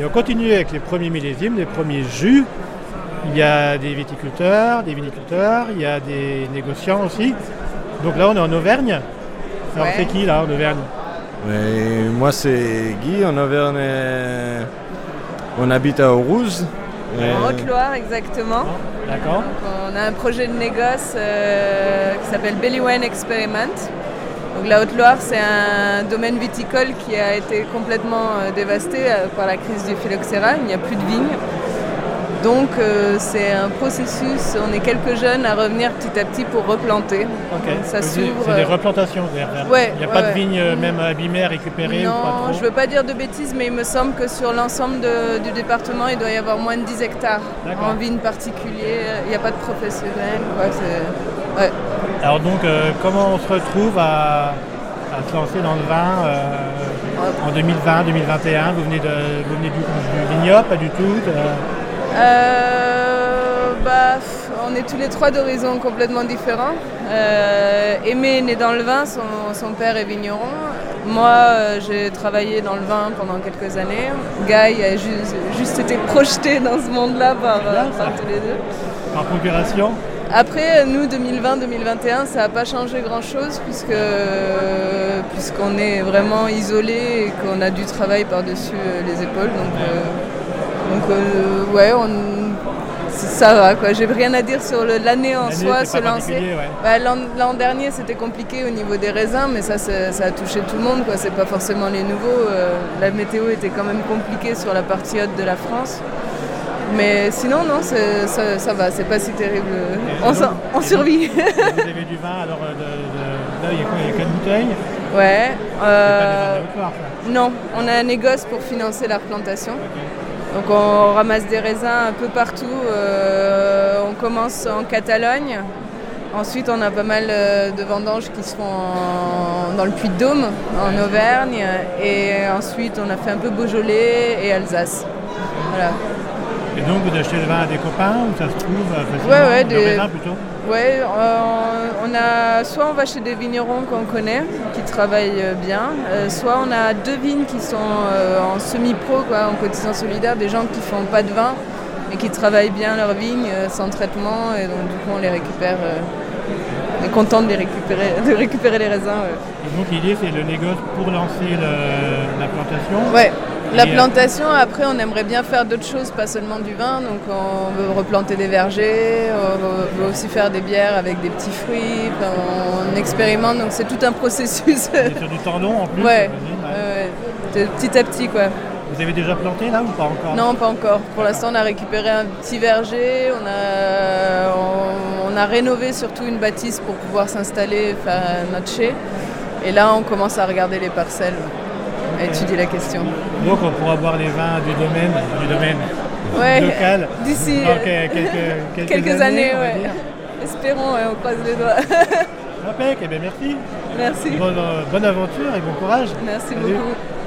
Et on continue avec les premiers millésimes, les premiers jus. Il y a des viticulteurs, des viniculteurs, il y a des négociants aussi. Donc là, on est en Auvergne. Alors, Ouais. c'est qui là en Auvergne? Moi, c'est Guy. En Auvergne, euh, on habite à Aurouze. En Haute-Loire, exactement. D'accord. On a un projet de négoce euh, qui s'appelle Belly Wine Experiment. Donc, la Haute-Loire, c'est un domaine viticole qui a été complètement euh, dévasté euh, par la crise du phylloxéra. Il n'y a plus de vignes. Donc, euh, c'est un processus. On est quelques jeunes à revenir petit à petit pour replanter. Ça s'ouvre. C'est des replantations. Ouais, Il n'y a ouais, pas de vignes euh, même abîmées, récupérées ou pas Non, trop je veux pas dire de bêtises, mais il me semble que sur l'ensemble du département, il doit y avoir moins de 10 hectares en vignes particulières. Il n'y a pas de professionnels. quoi. Alors donc, euh, comment on se retrouve à, à se lancer dans le vin euh, en 2020, 2021 Vous venez, de, vous venez du, du vignoble, pas du tout de- Euh, bah, on est tous les trois d'horizons complètement différents. Aimé est né dans le vin, son, son père est vigneron. Moi, j'ai travaillé dans le vin pendant quelques années. Guy a juste, juste été projeté dans ce monde-là par, par tous les deux. par procuration? Après, nous, 2020-2021, ça n'a pas changé grand-chose puisque puisqu'on est vraiment isolé et qu'on a du travail par-dessus euh, les épaules. Donc, euh, donc euh, ouais, on- ça va quoi. J'ai rien à dire sur le- l'année en L'année, soi, se lancer. ouais. Bah, L'an l'an dernier, c'était compliqué au niveau des raisins, mais ça, ça a touché tout le monde. quoi. C'est pas forcément les nouveaux. la météo était quand même compliquée sur la partie haute de la France. Mais sinon, non, ça, ça va, c'est pas si terrible. On, on survit. Vous avez du vin, alors euh, de, de- là, il y a quoi Il y a quatre bouteilles? Ouais. Euh, pas des ça. non, on a un négoce pour financer la replantation. Donc on ramasse des raisins un peu partout. Euh, on commence en Catalogne. Ensuite, on a pas mal euh, de vendanges qui se font en- dans le Puy-de-Dôme, en Auvergne. Et ensuite, on a fait un peu Beaujolais et Alsace. Voilà. Et donc, vous achetez le vin à des copains ou ça se trouve euh, facilement? Ouais, ouais, des- raisin plutôt? Ouais, euh, on a soit on va chez des vignerons qu'on connaît, qui travaillent euh, bien, euh, soit on a deux vignes qui sont euh, en semi-pro, quoi, en cotisant solidaire, des gens qui font pas de vin et qui travaillent bien leurs vignes sans traitement, et donc du coup on les récupère. on est content de les récupérer, de récupérer les raisins. ouais. Et donc, l'idée, c'est le négoce pour lancer le- la plantation? Ouais. La plantation, après, on aimerait bien faire d'autres choses, pas seulement du vin. Donc, on veut replanter des vergers, on veut aussi faire des bières avec des petits fruits. Enfin, on expérimente, donc c'est tout un processus. C'est sur du temps long en plus ouais, ouais. petit à petit, quoi. Vous avez déjà planté là ou pas encore? Non, pas encore. Pour l'instant, on a récupéré un petit verger, on a, on, on a rénové surtout une bâtisse pour pouvoir s'installer, faire notre chai. Et là, on commence à regarder les parcelles, à étudier la question. Donc, on pourra boire les vins du domaine, du domaine Ouais, local d'ici que- quelques, quelques, quelques années, ouais. Espérons, ouais, on croise les doigts. Impec, eh bien merci. Merci. Bonne, euh, bonne aventure et bon courage. Merci Salut. beaucoup.